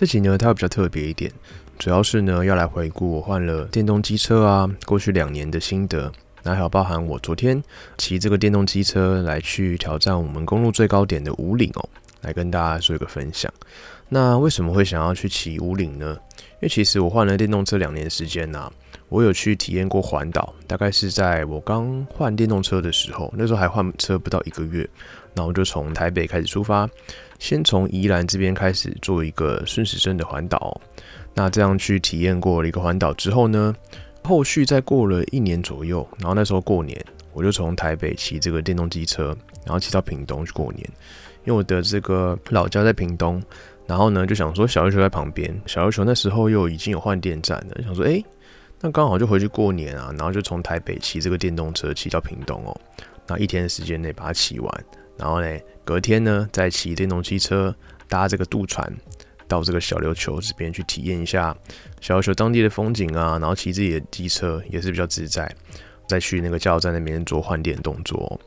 这集呢，它比较特别一点，主要是呢要来回顾我换了电动机车啊，过去两年的心得，那还有包含我昨天骑这个电动机车来去挑战我们公路最高点的五岭哦，来跟大家做一个分享。那为什么会想要去骑五岭呢？因为其实我换了电动车两年时间呐，我有去体验过环岛，大概是在我刚换电动车的时候，那时候还换车不到一个月，然后就从台北开始出发。先从宜兰这边开始做一个顺时针的环岛，那这样去体验过了一个环岛之后呢，后续再过了一年左右，然后那时候过年，我就从台北骑这个电动机车，然后骑到屏东去过年，因为我的这个老家在屏东，然后呢就想说小琉球在旁边，小琉球那时候又已经有换电站了，想说哎，那刚好就回去过年啊，然后就从台北骑这个电动车骑到屏东哦，那一天的时间内把它骑完。然后呢，隔天呢，再骑电动机车搭这个渡船到这个小琉球这边去体验一下小琉球当地的风景啊。然后骑自己的机车也是比较自在。再去那个加油站那边做换电动作。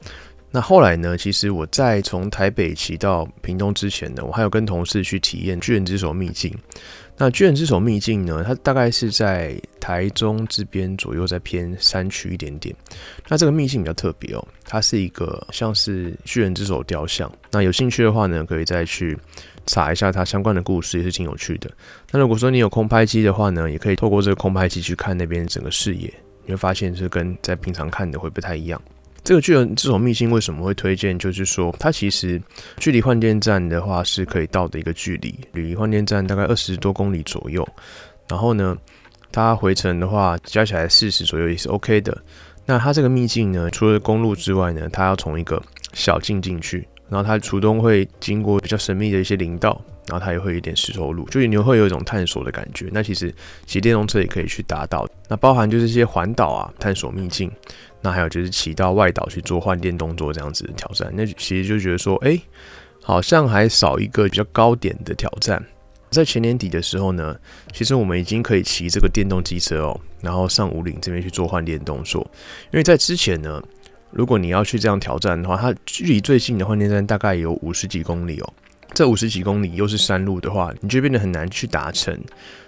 那后来呢，其实我在从台北骑到屏东之前呢，我还有跟同事去体验巨人之手秘境。那巨人之手秘境呢，它大概是在台中这边左右，在偏山区一点点。那这个秘境比较特别哦，它是一个像是巨人之手雕像。那有兴趣的话呢，可以再去查一下它相关的故事，也是挺有趣的。那如果说你有空拍机的话呢，也可以透过这个空拍机去看那边整个视野，你会发现是跟在平常看的会不太一样。这个巨人这种秘境为什么会推荐？就是说，它其实距离换电站的话是可以到的一个距离，离换电站大概二十多公里左右。然后呢，它回程的话加起来四十左右也是 OK 的。那它这个秘境呢，除了公路之外呢，它要从一个小径进去，然后它途中会经过比较神秘的一些林道，然后它也会有一点石头路，就你会有一种探索的感觉。那其实骑电动车也可以去达到。那包含就是一些环岛啊，探索秘境。那还有就是骑到外岛去做换电动作这样子的挑战，那其实就觉得说，哎，好像还少一个比较高点的挑战。在前年底的时候呢，其实我们已经可以骑这个电动机车哦，然后上五岭这边去做换电动作。因为在之前呢，如果你要去这样挑战的话，它距离最近的换电站大概有五十几公里哦。这五十几公里又是山路的话，你就变得很难去达成。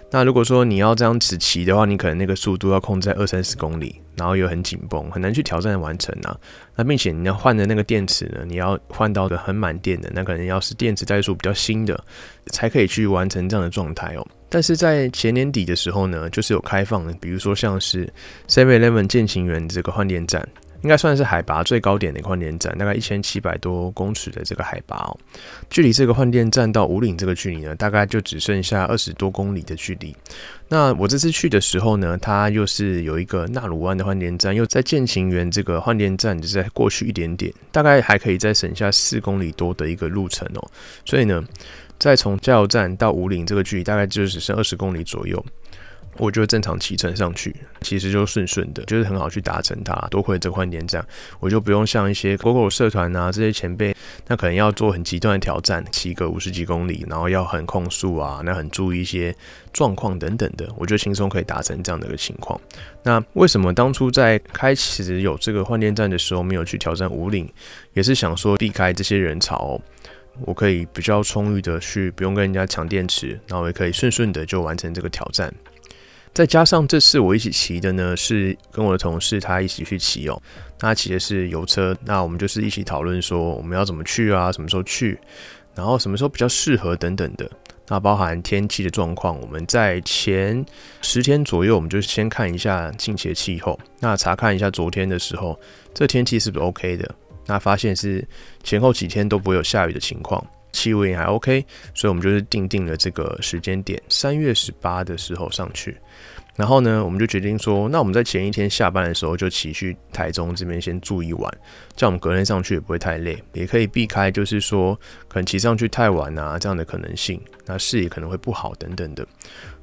那如果说你要这样子骑的话，你可能那个速度要控制在二三十公里，然后又很紧绷，很难去挑战完成啊。那并且你要换的那个电池呢，你要换到的很满电的，那可能要是电池代数比较新的，才可以去完成这样的状态哦。但是在前年底的时候呢，就是有开放的，比如说像是 Seven Eleven 建行园这个换电站。应该算是海拔最高点的换电站，大概一千七百多公尺的这个海拔哦。距离这个换电站到五岭这个距离呢，大概就只剩下二十多公里的距离。那我这次去的时候呢，它又是有一个纳鲁湾的换电站，又在建琴园这个换电站，就在过去一点点，大概还可以再省下四公里多的一个路程哦。所以呢，再从加油站到五岭这个距离，大概就只剩二十公里左右。我就正常骑乘上去，其实就顺顺的，就是很好去达成它。多亏这换电站，我就不用像一些 GoGo 社团啊这些前辈，那可能要做很极端的挑战，骑个五十几公里，然后要很控速啊，那很注意一些状况等等的，我就轻松可以达成这样的一个情况。那为什么当初在开始有这个换电站的时候，没有去挑战五岭，也是想说避开这些人潮，我可以比较充裕的去，不用跟人家抢电池，然后也可以顺顺的就完成这个挑战。再加上这次我一起骑的呢，是跟我的同事他一起去骑哦。他骑的是油车，那我们就是一起讨论说我们要怎么去啊，什么时候去，然后什么时候比较适合等等的。那包含天气的状况，我们在前十天左右，我们就先看一下近期的气候，那查看一下昨天的时候，这天气是不是 OK 的？那发现是前后几天都不会有下雨的情况。气温还 OK，所以我们就是定定了这个时间点，三月十八的时候上去。然后呢，我们就决定说，那我们在前一天下班的时候就骑去台中这边先住一晚，这样我们隔天上去也不会太累，也可以避开就是说可能骑上去太晚啊这样的可能性，那视野可能会不好等等的。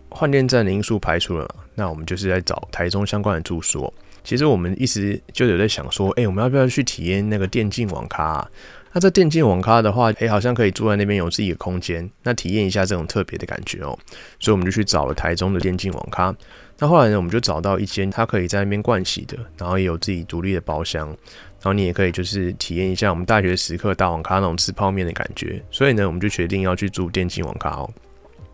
换电站的因素排除了，那我们就是在找台中相关的住宿。其实我们一直就有在想说，哎，我们要不要去体验那个电竞网咖？那在电竞网咖的话，哎，好像可以住在那边有自己的空间，那体验一下这种特别的感觉哦。所以我们就去找了台中的电竞网咖。那后来呢，我们就找到一间，它可以在那边盥洗的，然后也有自己独立的包厢，然后你也可以就是体验一下我们大学时刻大网咖那种吃泡面的感觉。所以呢，我们就决定要去住电竞网咖哦。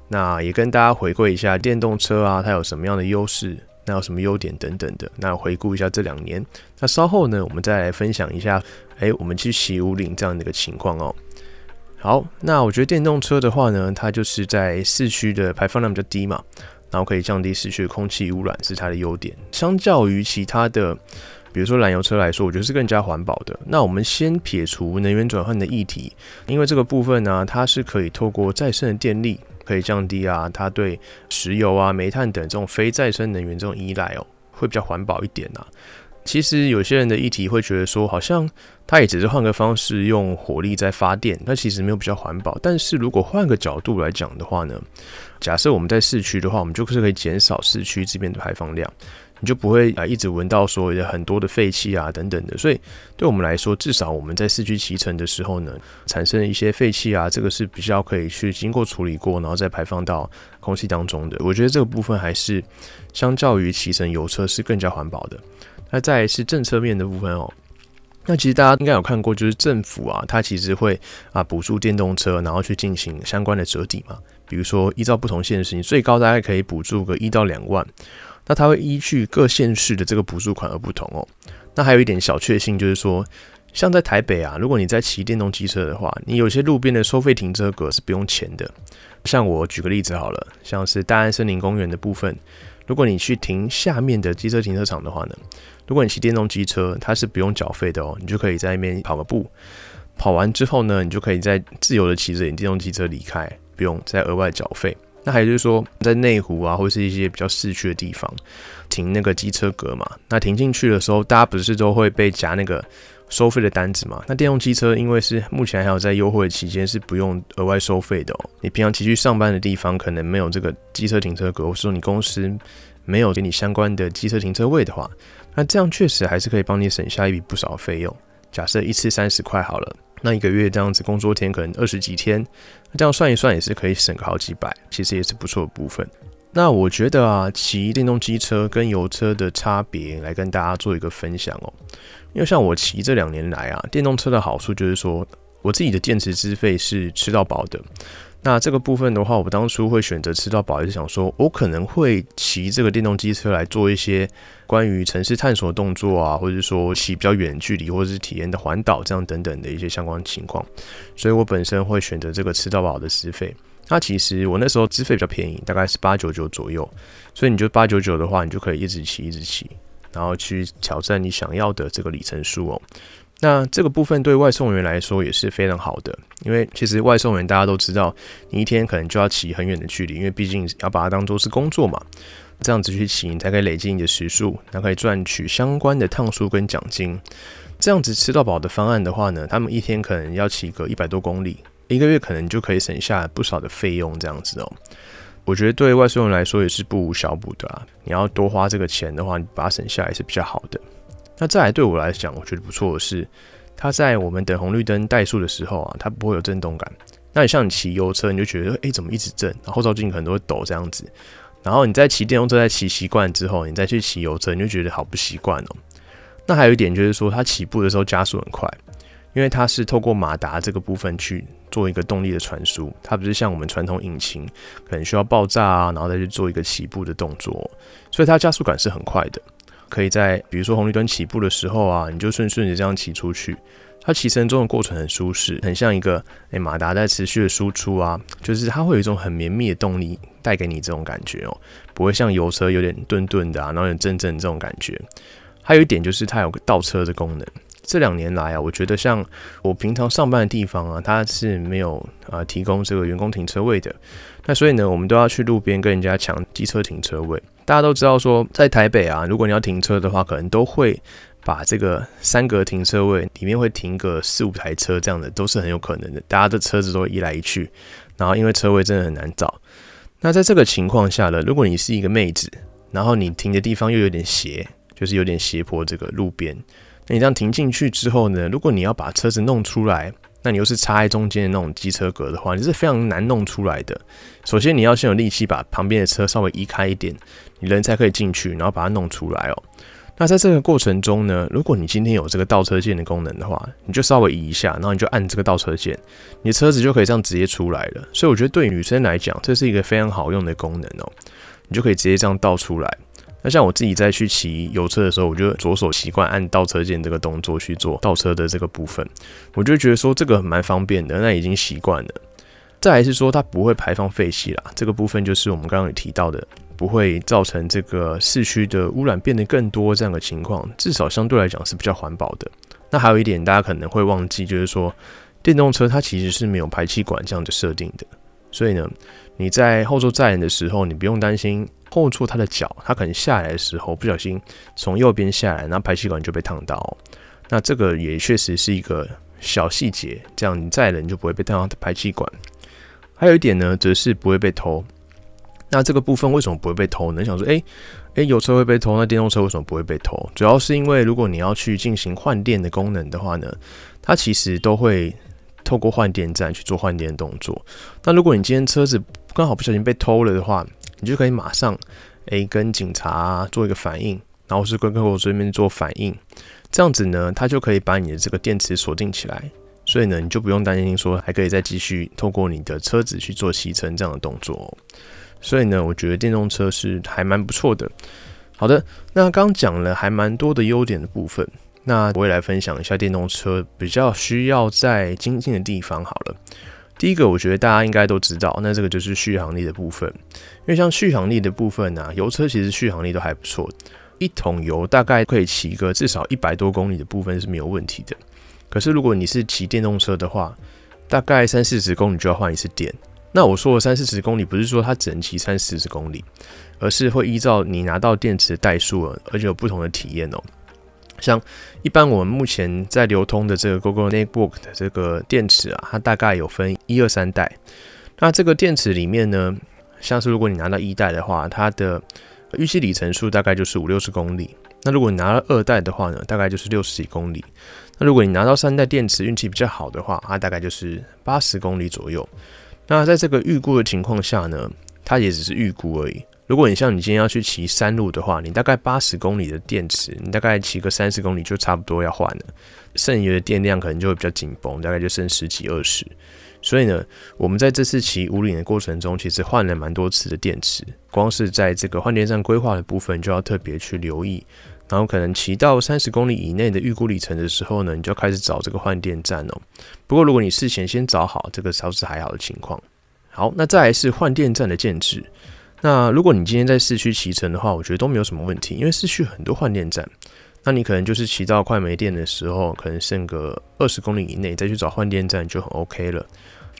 那也跟大家回馈一下电动车啊，它有什么样的优势，那有什么优点等等的。那回顾一下这两年，那稍后呢，我们再来分享一下，哎，我们去洗五岭这样的一个情况哦。好，那我觉得电动车的话呢，它就是在市区的排放量比较低嘛，然后可以降低市区的空气污染，是它的优点。相较于其他的，比如说燃油车来说，我觉得是更加环保的。那我们先撇除能源转换的议题，因为这个部分呢，它是可以透过再生的电力。可以降低啊，它对石油啊、煤炭等这种非再生能源这种依赖哦，会比较环保一点啊。其实有些人的议题会觉得说，好像它也只是换个方式用火力在发电，那其实没有比较环保。但是如果换个角度来讲的话呢，假设我们在市区的话，我们就是可以减少市区这边的排放量。你就不会啊一直闻到所谓的很多的废气啊等等的，所以对我们来说，至少我们在市区骑乘的时候呢，产生一些废气啊，这个是比较可以去经过处理过，然后再排放到空气当中的。我觉得这个部分还是相较于骑乘油车是更加环保的。那再是政策面的部分哦，那其实大家应该有看过，就是政府啊，它其实会啊补助电动车，然后去进行相关的折抵嘛。比如说依照不同县市，你最高大概可以补助个一到两万。那它会依据各县市的这个补助款而不同哦。那还有一点小确幸就是说，像在台北啊，如果你在骑电动机车的话，你有些路边的收费停车格是不用钱的。像我举个例子好了，像是大安森林公园的部分，如果你去停下面的机车停车场的话呢，如果你骑电动机车，它是不用缴费的哦，你就可以在那边跑个步，跑完之后呢，你就可以在自由的骑着你电动机车离开，不用再额外缴费。那还有就是说，在内湖啊，或是一些比较市区的地方停那个机车格嘛，那停进去的时候，大家不是都会被夹那个收费的单子嘛？那电动机车因为是目前还有在优惠期间，是不用额外收费的哦。你平常骑去上班的地方可能没有这个机车停车格，或是说你公司没有给你相关的机车停车位的话，那这样确实还是可以帮你省下一笔不少费用。假设一次三十块好了。那一个月这样子工作天可能二十几天，这样算一算也是可以省个好几百，其实也是不错的部分。那我觉得啊，骑电动机车跟油车的差别来跟大家做一个分享哦。因为像我骑这两年来啊，电动车的好处就是说，我自己的电池资费是吃到饱的。那这个部分的话，我当初会选择吃到饱，也是想说，我可能会骑这个电动机车来做一些关于城市探索动作啊，或者说骑比较远距离，或者是体验的环岛这样等等的一些相关情况，所以我本身会选择这个吃到饱的资费。那其实我那时候资费比较便宜，大概是八九九左右，所以你就八九九的话，你就可以一直骑一直骑，然后去挑战你想要的这个里程数哦。那这个部分对外送员来说也是非常好的，因为其实外送员大家都知道，你一天可能就要骑很远的距离，因为毕竟要把它当做是工作嘛。这样子去骑，你才可以累积你的时数，才可以赚取相关的趟数跟奖金。这样子吃到饱的方案的话呢，他们一天可能要骑个一百多公里，一个月可能就可以省下不少的费用。这样子哦，我觉得对外送员来说也是不无小补的啊。你要多花这个钱的话，你把它省下来是比较好的。那再来对我来讲，我觉得不错的是，它在我们等红绿灯怠速的时候啊，它不会有震动感。那你像你骑油车，你就觉得哎，怎么一直震？然后后照镜可能都会抖这样子。然后你在骑电动车在骑习惯之后，你再去骑油车，你就觉得好不习惯哦。那还有一点就是说，它起步的时候加速很快，因为它是透过马达这个部分去做一个动力的传输，它不是像我们传统引擎可能需要爆炸啊，然后再去做一个起步的动作，所以它加速感是很快的。可以在比如说红绿灯起步的时候啊，你就顺顺着这样骑出去。它骑乘中的过程很舒适，很像一个诶马达在持续的输出啊，就是它会有一种很绵密的动力带给你这种感觉哦，不会像油车有点顿顿的啊，然后有阵阵这种感觉。还有一点就是它有个倒车的功能。这两年来啊，我觉得像我平常上班的地方啊，它是没有啊提供这个员工停车位的。那所以呢，我们都要去路边跟人家抢机车停车位。大家都知道说，在台北啊，如果你要停车的话，可能都会把这个三格停车位里面会停个四五台车，这样的都是很有可能的。大家的车子都会移来移去，然后因为车位真的很难找。那在这个情况下呢，如果你是一个妹子，然后你停的地方又有点斜，就是有点斜坡这个路边，那你这样停进去之后呢，如果你要把车子弄出来，那你又是插在中间的那种机车格的话，你是非常难弄出来的。首先你要先有力气把旁边的车稍微移开一点，你人才可以进去，然后把它弄出来哦。那在这个过程中呢，如果你今天有这个倒车键的功能的话，你就稍微移一下，然后你就按这个倒车键，你的车子就可以这样直接出来了。所以我觉得对女生来讲，这是一个非常好用的功能哦，你就可以直接这样倒出来。那像我自己在去骑油车的时候，我就左手习惯按倒车键这个动作去做倒车的这个部分，我就觉得说这个蛮方便的，那已经习惯了。再来是说它不会排放废气啦，这个部分就是我们刚刚有提到的，不会造成这个市区的污染变得更多这样的情况，至少相对来讲是比较环保的。那还有一点大家可能会忘记，就是说电动车它其实是没有排气管这样的设定的，所以呢，你在后座载人的时候，你不用担心后座它的脚，它可能下来的时候不小心从右边下来，然后排气管就被烫到。那这个也确实是一个小细节，这样你载人就不会被烫到排气管。还有一点呢，则是不会被偷。那这个部分为什么不会被偷呢？想说，诶诶，有车会被偷，那电动车为什么不会被偷？主要是因为如果你要去进行换电的功能的话呢，它其实都会透过换电站去做换电动作。那如果你今天车子刚好不小心被偷了的话，你就可以马上诶跟警察做一个反应，然后是跟客户这边做反应，这样子呢，它就可以把你的这个电池锁定起来。所以呢，你就不用担心说还可以再继续透过你的车子去做骑乘这样的动作。所以呢，我觉得电动车是还蛮不错的。好的，那刚讲了还蛮多的优点的部分，那我也来分享一下电动车比较需要在精进的地方。好了，第一个我觉得大家应该都知道，那这个就是续航力的部分。因为像续航力的部分呢，油车其实续航力都还不错，一桶油大概可以骑个至少一百多公里的部分是没有问题的。可是，如果你是骑电动车的话，大概三四十公里就要换一次电。那我说的三四十公里，不是说它只能骑三四十公里，而是会依照你拿到电池的代数，而且有不同的体验哦。像一般我们目前在流通的这个 Google Netbook 的这个电池啊，它大概有分一二三代。那这个电池里面呢，像是如果你拿到一代的话，它的预期里程数大概就是五六十公里。那如果你拿到二代的话呢，大概就是六十几公里。那如果你拿到三代电池，运气比较好的话，它大概就是八十公里左右。那在这个预估的情况下呢，它也只是预估而已。如果你像你今天要去骑山路的话，你大概八十公里的电池，你大概骑个三十公里就差不多要换了，剩余的电量可能就会比较紧绷，大概就剩十几二十。所以呢，我们在这次骑五岭的过程中，其实换了蛮多次的电池，光是在这个换电站规划的部分，就要特别去留意。然后可能骑到三十公里以内的预估里程的时候呢，你就开始找这个换电站哦。不过如果你事前先找好，这个倒是还好的情况。好，那再来是换电站的建制。那如果你今天在市区骑乘的话，我觉得都没有什么问题，因为市区很多换电站。那你可能就是骑到快没电的时候，可能剩个二十公里以内再去找换电站就很 OK 了。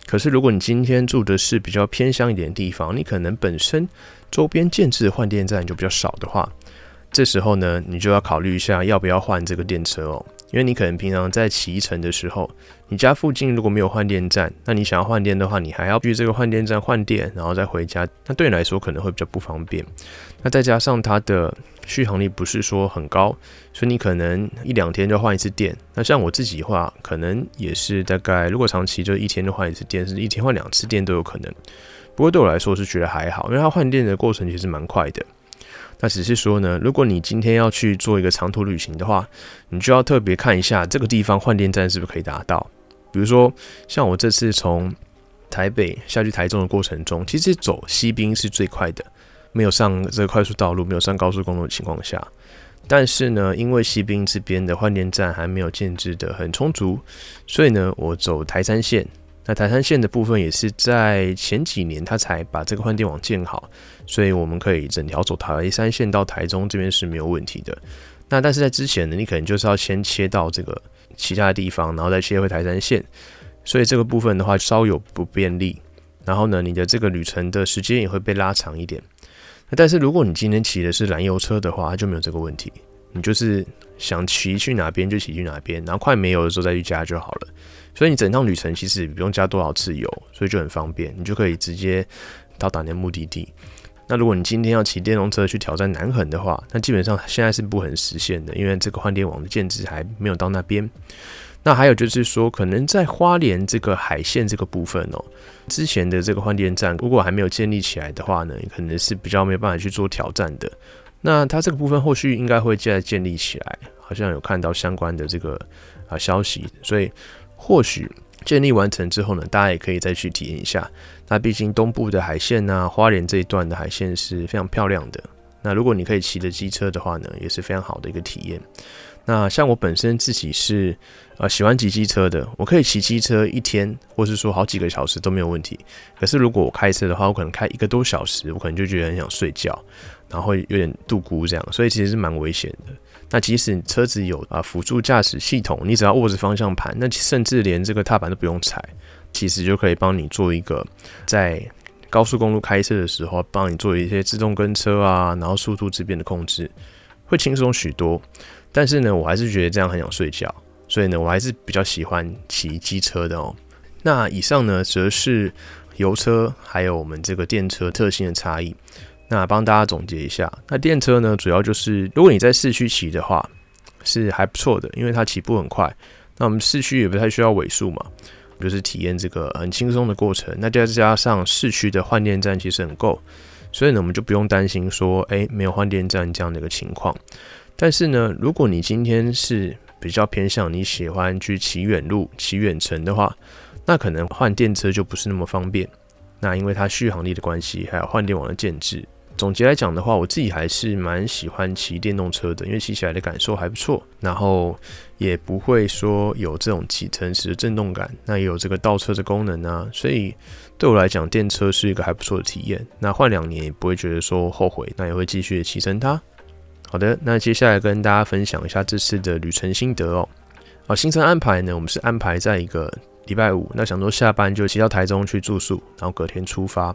可是如果你今天住的是比较偏乡一点的地方，你可能本身周边建制的换电站就比较少的话。这时候呢，你就要考虑一下要不要换这个电车哦，因为你可能平常在骑乘的时候，你家附近如果没有换电站，那你想要换电的话，你还要去这个换电站换电，然后再回家，那对你来说可能会比较不方便。那再加上它的续航力不是说很高，所以你可能一两天就换一次电。那像我自己的话，可能也是大概如果长期就一天就换一次电，甚至一天换两次电都有可能。不过对我来说是觉得还好，因为它换电的过程其实蛮快的。那只是说呢，如果你今天要去做一个长途旅行的话，你就要特别看一下这个地方换电站是不是可以达到。比如说，像我这次从台北下去台中的过程中，其实走西滨是最快的，没有上这个快速道路，没有上高速公路的情况下。但是呢，因为西滨这边的换电站还没有建制的很充足，所以呢，我走台山线。那台山线的部分也是在前几年，它才把这个换电网建好，所以我们可以整条走台山线到台中这边是没有问题的。那但是在之前呢，你可能就是要先切到这个其他的地方，然后再切回台山线，所以这个部分的话稍有不便利。然后呢，你的这个旅程的时间也会被拉长一点。那但是如果你今天骑的是燃油车的话，就没有这个问题，你就是想骑去哪边就骑去哪边，然后快没油的时候再去加就好了。所以你整趟旅程其实不用加多少次油，所以就很方便，你就可以直接到达你的目的地。那如果你今天要骑电动车去挑战南横的话，那基本上现在是不很实现的，因为这个换电网的建制还没有到那边。那还有就是说，可能在花莲这个海线这个部分哦，之前的这个换电站如果还没有建立起来的话呢，可能是比较没有办法去做挑战的。那它这个部分后续应该会再建立起来，好像有看到相关的这个啊消息，所以或许建立完成之后呢，大家也可以再去体验一下。那毕竟东部的海线呐，花莲这一段的海线是非常漂亮的。那如果你可以骑着机车的话呢，也是非常好的一个体验。那像我本身自己是呃喜欢骑机车的，我可以骑机车一天，或是说好几个小时都没有问题。可是如果我开车的话，我可能开一个多小时，我可能就觉得很想睡觉，然后有点度孤这样，所以其实是蛮危险的。那即使车子有啊辅助驾驶系统，你只要握着方向盘，那甚至连这个踏板都不用踩，其实就可以帮你做一个在高速公路开车的时候，帮你做一些自动跟车啊，然后速度这边的控制，会轻松许多。但是呢，我还是觉得这样很想睡觉，所以呢，我还是比较喜欢骑机车的哦。那以上呢，则是油车还有我们这个电车特性的差异。那帮大家总结一下，那电车呢，主要就是如果你在市区骑的话，是还不错的，因为它起步很快。那我们市区也不太需要尾数嘛，就是体验这个很轻松的过程。那再加上市区的换电站其实很够，所以呢，我们就不用担心说，哎，没有换电站这样的一个情况。但是呢，如果你今天是比较偏向你喜欢去骑远路、骑远程的话，那可能换电车就不是那么方便。那因为它续航力的关系，还有换电网的建制。总结来讲的话，我自己还是蛮喜欢骑电动车的，因为骑起来的感受还不错，然后也不会说有这种骑乘时的震动感。那也有这个倒车的功能啊，所以对我来讲，电车是一个还不错的体验。那换两年也不会觉得说后悔，那也会继续的骑乘它。好的，那接下来跟大家分享一下这次的旅程心得哦。好，行程安排呢，我们是安排在一个礼拜五，那想说下班就骑到台中去住宿，然后隔天出发。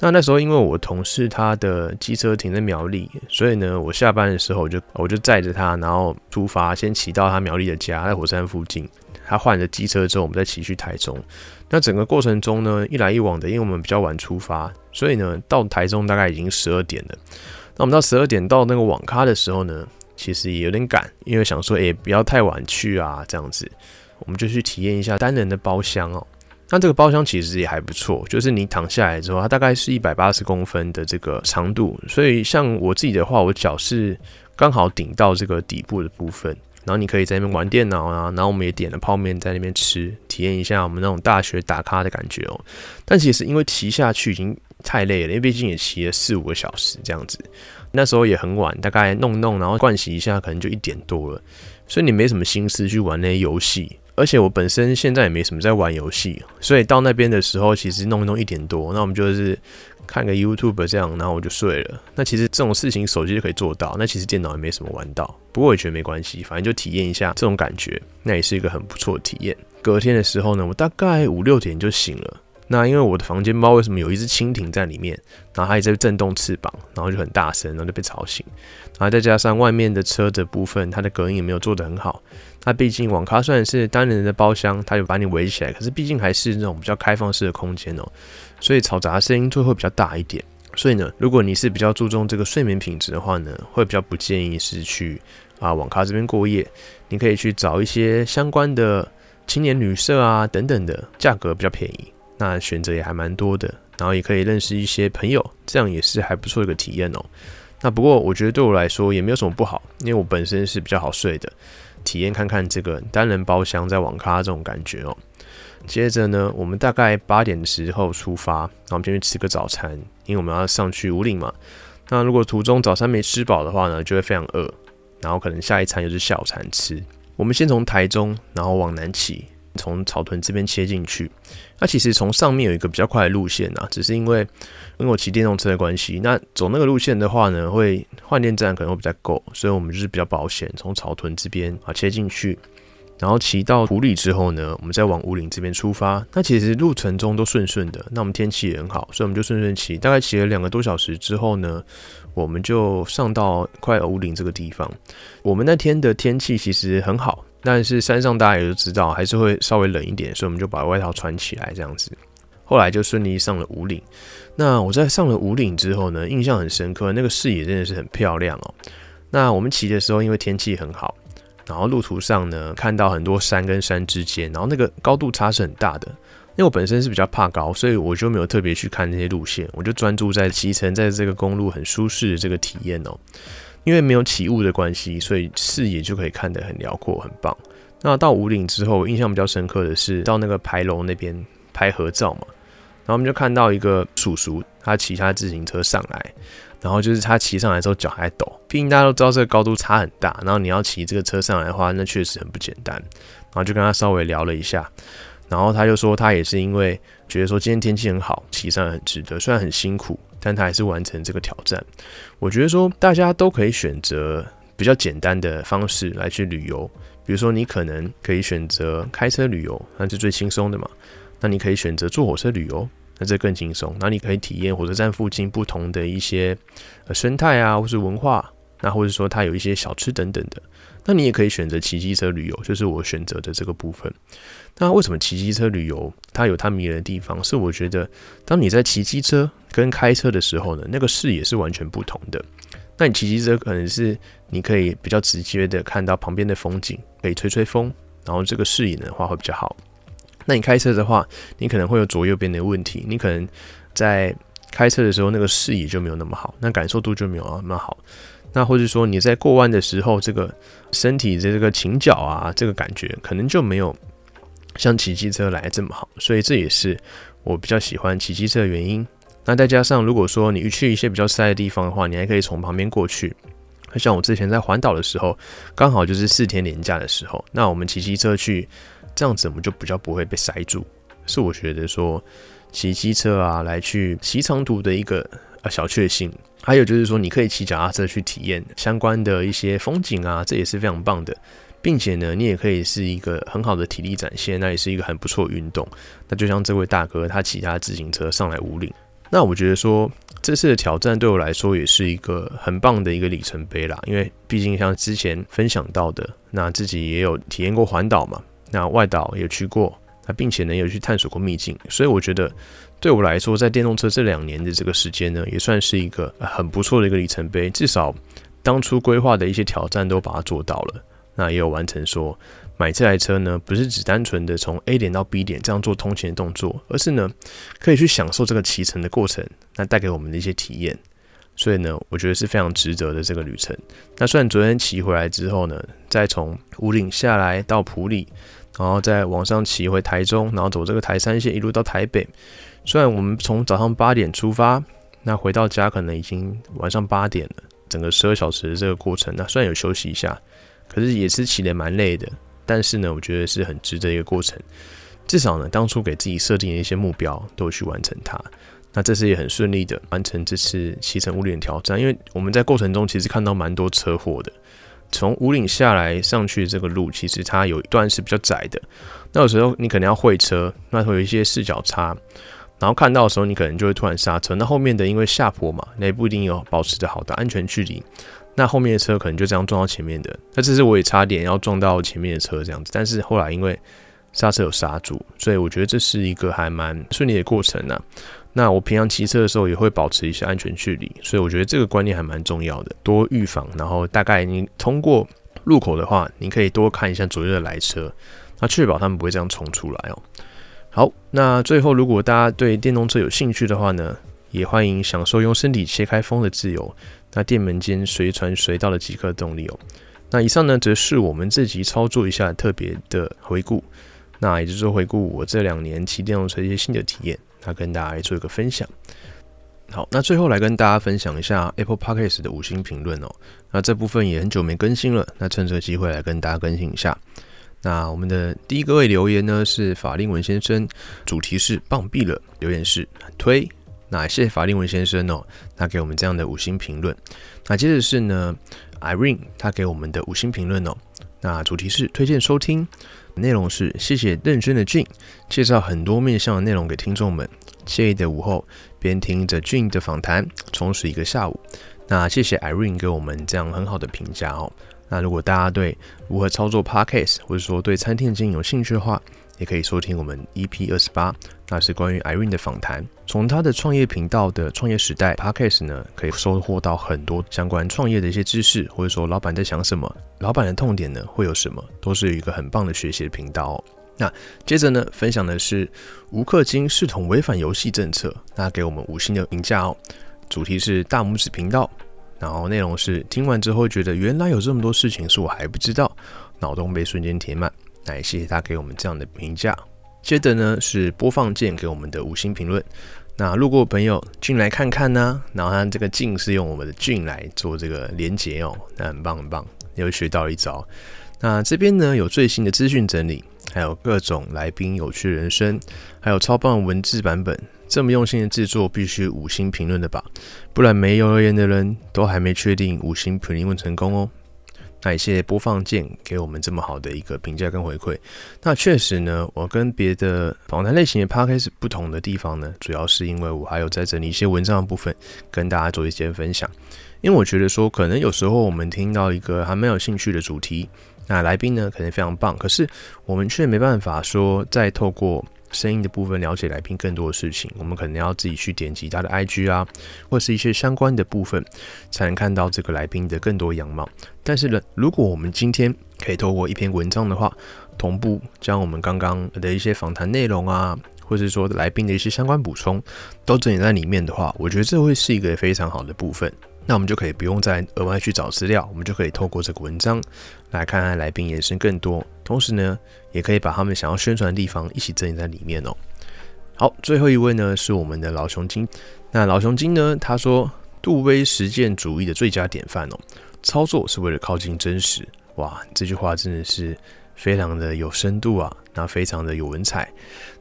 那那时候因为我同事他的机车停在苗栗，所以呢，我下班的时候我就我就载着他，然后出发，先骑到他苗栗的家，在火山附近。他换了机车之后，我们再骑去台中。那整个过程中呢，一来一往的，因为我们比较晚出发，所以呢，到台中大概已经十二点了。那我们到十二点到那个网咖的时候呢，其实也有点赶，因为想说，哎，不要太晚去啊，这样子，我们就去体验一下单人的包厢哦。那这个包厢其实也还不错，就是你躺下来之后，它大概是一百八十公分的这个长度，所以像我自己的话，我脚是刚好顶到这个底部的部分，然后你可以在那边玩电脑啊，然后我们也点了泡面在那边吃，体验一下我们那种大学打卡的感觉哦。但其实因为骑下去已经。太累了，因为毕竟也骑了四五个小时这样子，那时候也很晚，大概弄弄，然后盥洗一下，可能就一点多了，所以你没什么心思去玩那些游戏。而且我本身现在也没什么在玩游戏，所以到那边的时候，其实弄一弄一点多，那我们就是看个 YouTube 这样，然后我就睡了。那其实这种事情手机就可以做到，那其实电脑也没什么玩到，不过我也觉得没关系，反正就体验一下这种感觉，那也是一个很不错的体验。隔天的时候呢，我大概五六点就醒了。那因为我的房间不知道为什么有一只蜻蜓在里面，然后它也在震动翅膀，然后就很大声，然后就被吵醒。然后再加上外面的车的部分，它的隔音也没有做得很好。那毕竟网咖虽然是单人的包厢，它有把你围起来，可是毕竟还是那种比较开放式的空间哦，所以嘈杂声音就会比较大一点。所以呢，如果你是比较注重这个睡眠品质的话呢，会比较不建议是去啊网咖这边过夜。你可以去找一些相关的青年旅社啊等等的，价格比较便宜。那选择也还蛮多的，然后也可以认识一些朋友，这样也是还不错一个体验哦。那不过我觉得对我来说也没有什么不好，因为我本身是比较好睡的，体验看看这个单人包厢在网咖这种感觉哦。接着呢，我们大概八点的时候出发，然后我们先去吃个早餐，因为我们要上去五岭嘛。那如果途中早餐没吃饱的话呢，就会非常饿，然后可能下一餐又是下午餐吃。我们先从台中，然后往南骑。从草屯这边切进去，那其实从上面有一个比较快的路线啊，只是因为因为我骑电动车的关系，那走那个路线的话呢，会换电站可能会比较够，所以我们就是比较保险，从草屯这边啊切进去。然后骑到湖里之后呢，我们再往五岭这边出发。那其实路程中都顺顺的，那我们天气也很好，所以我们就顺顺骑。大概骑了两个多小时之后呢，我们就上到快五岭这个地方。我们那天的天气其实很好，但是山上大家也都知道，还是会稍微冷一点，所以我们就把外套穿起来这样子。后来就顺利上了五岭。那我在上了五岭之后呢，印象很深刻，那个视野真的是很漂亮哦。那我们骑的时候，因为天气很好。然后路途上呢，看到很多山跟山之间，然后那个高度差是很大的。因为我本身是比较怕高，所以我就没有特别去看那些路线，我就专注在骑乘在这个公路很舒适的这个体验哦。因为没有起雾的关系，所以视野就可以看得很辽阔，很棒。那到五岭之后，印象比较深刻的是到那个牌楼那边拍合照嘛，然后我们就看到一个叔叔，他骑他自行车上来。然后就是他骑上来之后脚还抖，毕竟大家都知道这个高度差很大。然后你要骑这个车上来的话，那确实很不简单。然后就跟他稍微聊了一下，然后他就说他也是因为觉得说今天天气很好，骑上来很值得。虽然很辛苦，但他还是完成这个挑战。我觉得说大家都可以选择比较简单的方式来去旅游，比如说你可能可以选择开车旅游，那是最轻松的嘛。那你可以选择坐火车旅游。那这更轻松，那你可以体验火车站附近不同的一些生态啊，或是文化，那或者说它有一些小吃等等的。那你也可以选择骑机车旅游，就是我选择的这个部分。那为什么骑机车旅游它有它迷人的地方？是我觉得当你在骑机车跟开车的时候呢，那个视野是完全不同的。那你骑机车可能是你可以比较直接的看到旁边的风景，可以吹吹风，然后这个视野的话会比较好。那你开车的话，你可能会有左右边的问题，你可能在开车的时候那个视野就没有那么好，那感受度就没有那么好。那或者说你在过弯的时候，这个身体的这个倾角啊，这个感觉可能就没有像骑机车来这么好。所以这也是我比较喜欢骑机车的原因。那再加上如果说你去一些比较塞的地方的话，你还可以从旁边过去。像我之前在环岛的时候，刚好就是四天连假的时候，那我们骑机车去。这样子我们就比较不会被塞住，是我觉得说骑机车啊来去骑长途的一个呃小确幸。还有就是说你可以骑脚踏车去体验相关的一些风景啊，这也是非常棒的，并且呢你也可以是一个很好的体力展现，那也是一个很不错运动。那就像这位大哥他骑他的自行车上来五岭，那我觉得说这次的挑战对我来说也是一个很棒的一个里程碑啦，因为毕竟像之前分享到的，那自己也有体验过环岛嘛。那外岛也去过，那并且呢有去探索过秘境，所以我觉得对我来说，在电动车这两年的这个时间呢，也算是一个很不错的一个里程碑。至少当初规划的一些挑战都把它做到了，那也有完成说买这台车呢，不是只单纯的从 A 点到 B 点这样做通勤的动作，而是呢可以去享受这个骑乘的过程，那带给我们的一些体验。所以呢，我觉得是非常值得的这个旅程。那虽然昨天骑回来之后呢，再从五岭下来到埔里。然后再往上骑回台中，然后走这个台山线一路到台北。虽然我们从早上八点出发，那回到家可能已经晚上八点了。整个十二小时的这个过程，那虽然有休息一下，可是也是骑得蛮累的。但是呢，我觉得是很值得一个过程。至少呢，当初给自己设定的一些目标都去完成它。那这次也很顺利的完成这次骑乘五岭挑战。因为我们在过程中其实看到蛮多车祸的。从五岭下来上去这个路，其实它有一段是比较窄的。那有时候你可能要会车，那会有一些视角差，然后看到的时候你可能就会突然刹车。那后面的因为下坡嘛，那也不一定有保持着好的安全距离，那后面的车可能就这样撞到前面的。那这次我也差点要撞到前面的车这样子，但是后来因为刹车有刹住，所以我觉得这是一个还蛮顺利的过程呢。那我平常骑车的时候也会保持一些安全距离，所以我觉得这个观念还蛮重要的。多预防，然后大概你通过路口的话，你可以多看一下左右的来车，那确保他们不会这样冲出来哦。好，那最后如果大家对电动车有兴趣的话呢，也欢迎享受用身体切开风的自由，那电门间随传随到的即刻动力哦。那以上呢，则是我们这集操作一下特别的回顾，那也就是说回顾我这两年骑电动车一些新的体验。那跟大家做一个分享。好，那最后来跟大家分享一下 Apple Podcast 的五星评论哦。那这部分也很久没更新了，那趁这个机会来跟大家更新一下。那我们的第一个位留言呢是法令文先生，主题是棒毙了，留言是推。那谢谢法令文先生哦，他给我们这样的五星评论。那接着是呢 Irene，他给我们的五星评论哦。那主题是推荐收听，内容是谢谢认真的俊介绍很多面向的内容给听众们。惬意的午后，边听着俊的访谈，充实一个下午。那谢谢 Irene 给我们这样很好的评价哦。那如果大家对如何操作 Podcast，或者说对餐厅经营有兴趣的话，也可以收听我们 EP 二十八，那是关于 Irene 的访谈。从他的创业频道的创业时代 Podcast 呢，可以收获到很多相关创业的一些知识，或者说老板在想什么，老板的痛点呢会有什么，都是一个很棒的学习的频道。哦那接着呢，分享的是吴克金视同违反游戏政策，那给我们五星的评价哦。主题是大拇指频道，然后内容是听完之后觉得原来有这么多事情是我还不知道，脑洞被瞬间填满。那也谢谢他给我们这样的评价。接着呢是播放键给我们的五星评论。那路过朋友进来看看呢，然后他这个进是用我们的进来做这个连接哦，那很棒很棒，又学到一招。那这边呢有最新的资讯整理，还有各种来宾有趣人生，还有超棒文字版本。这么用心的制作，必须五星评论的吧？不然没有留言的人都还没确定五星评论成功哦。那也谢谢播放键给我们这么好的一个评价跟回馈。那确实呢，我跟别的访谈类型的 podcast 不同的地方呢，主要是因为我还有在整理一些文章的部分，跟大家做一些分享。因为我觉得说，可能有时候我们听到一个还蛮有兴趣的主题，那来宾呢可能非常棒，可是我们却没办法说再透过。声音的部分了解来宾更多的事情，我们可能要自己去点击他的 IG 啊，或是一些相关的部分，才能看到这个来宾的更多样貌。但是呢，如果我们今天可以透过一篇文章的话，同步将我们刚刚的一些访谈内容啊，或者说来宾的一些相关补充，都整理在里面的话，我觉得这会是一个非常好的部分。那我们就可以不用再额外去找资料，我们就可以透过这个文章来看看来宾延伸更多，同时呢，也可以把他们想要宣传的地方一起整理在里面哦。好，最后一位呢是我们的老熊精。那老熊精呢，他说杜威实践主义的最佳典范哦，操作是为了靠近真实。哇，这句话真的是非常的有深度啊，那非常的有文采。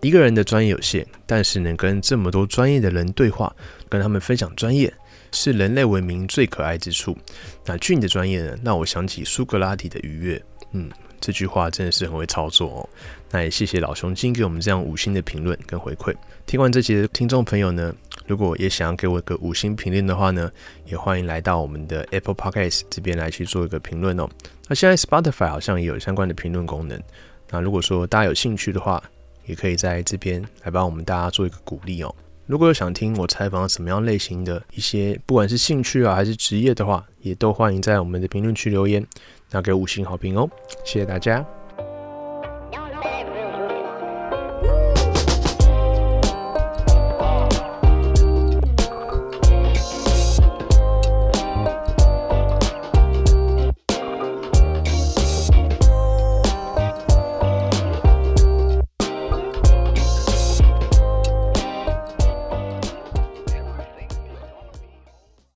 一个人的专业有限，但是能跟这么多专业的人对话，跟他们分享专业。是人类文明最可爱之处。那俊的专业呢，让我想起苏格拉底的愉悦。嗯，这句话真的是很会操作哦。那也谢谢老熊精给我们这样五星的评论跟回馈。听完这节的听众朋友呢，如果也想要给我一个五星评论的话呢，也欢迎来到我们的 Apple Podcast 这边来去做一个评论哦。那现在 Spotify 好像也有相关的评论功能。那如果说大家有兴趣的话，也可以在这边来帮我们大家做一个鼓励哦。如果有想听我采访什么样类型的一些，不管是兴趣啊还是职业的话，也都欢迎在我们的评论区留言，那给五星好评哦，谢谢大家。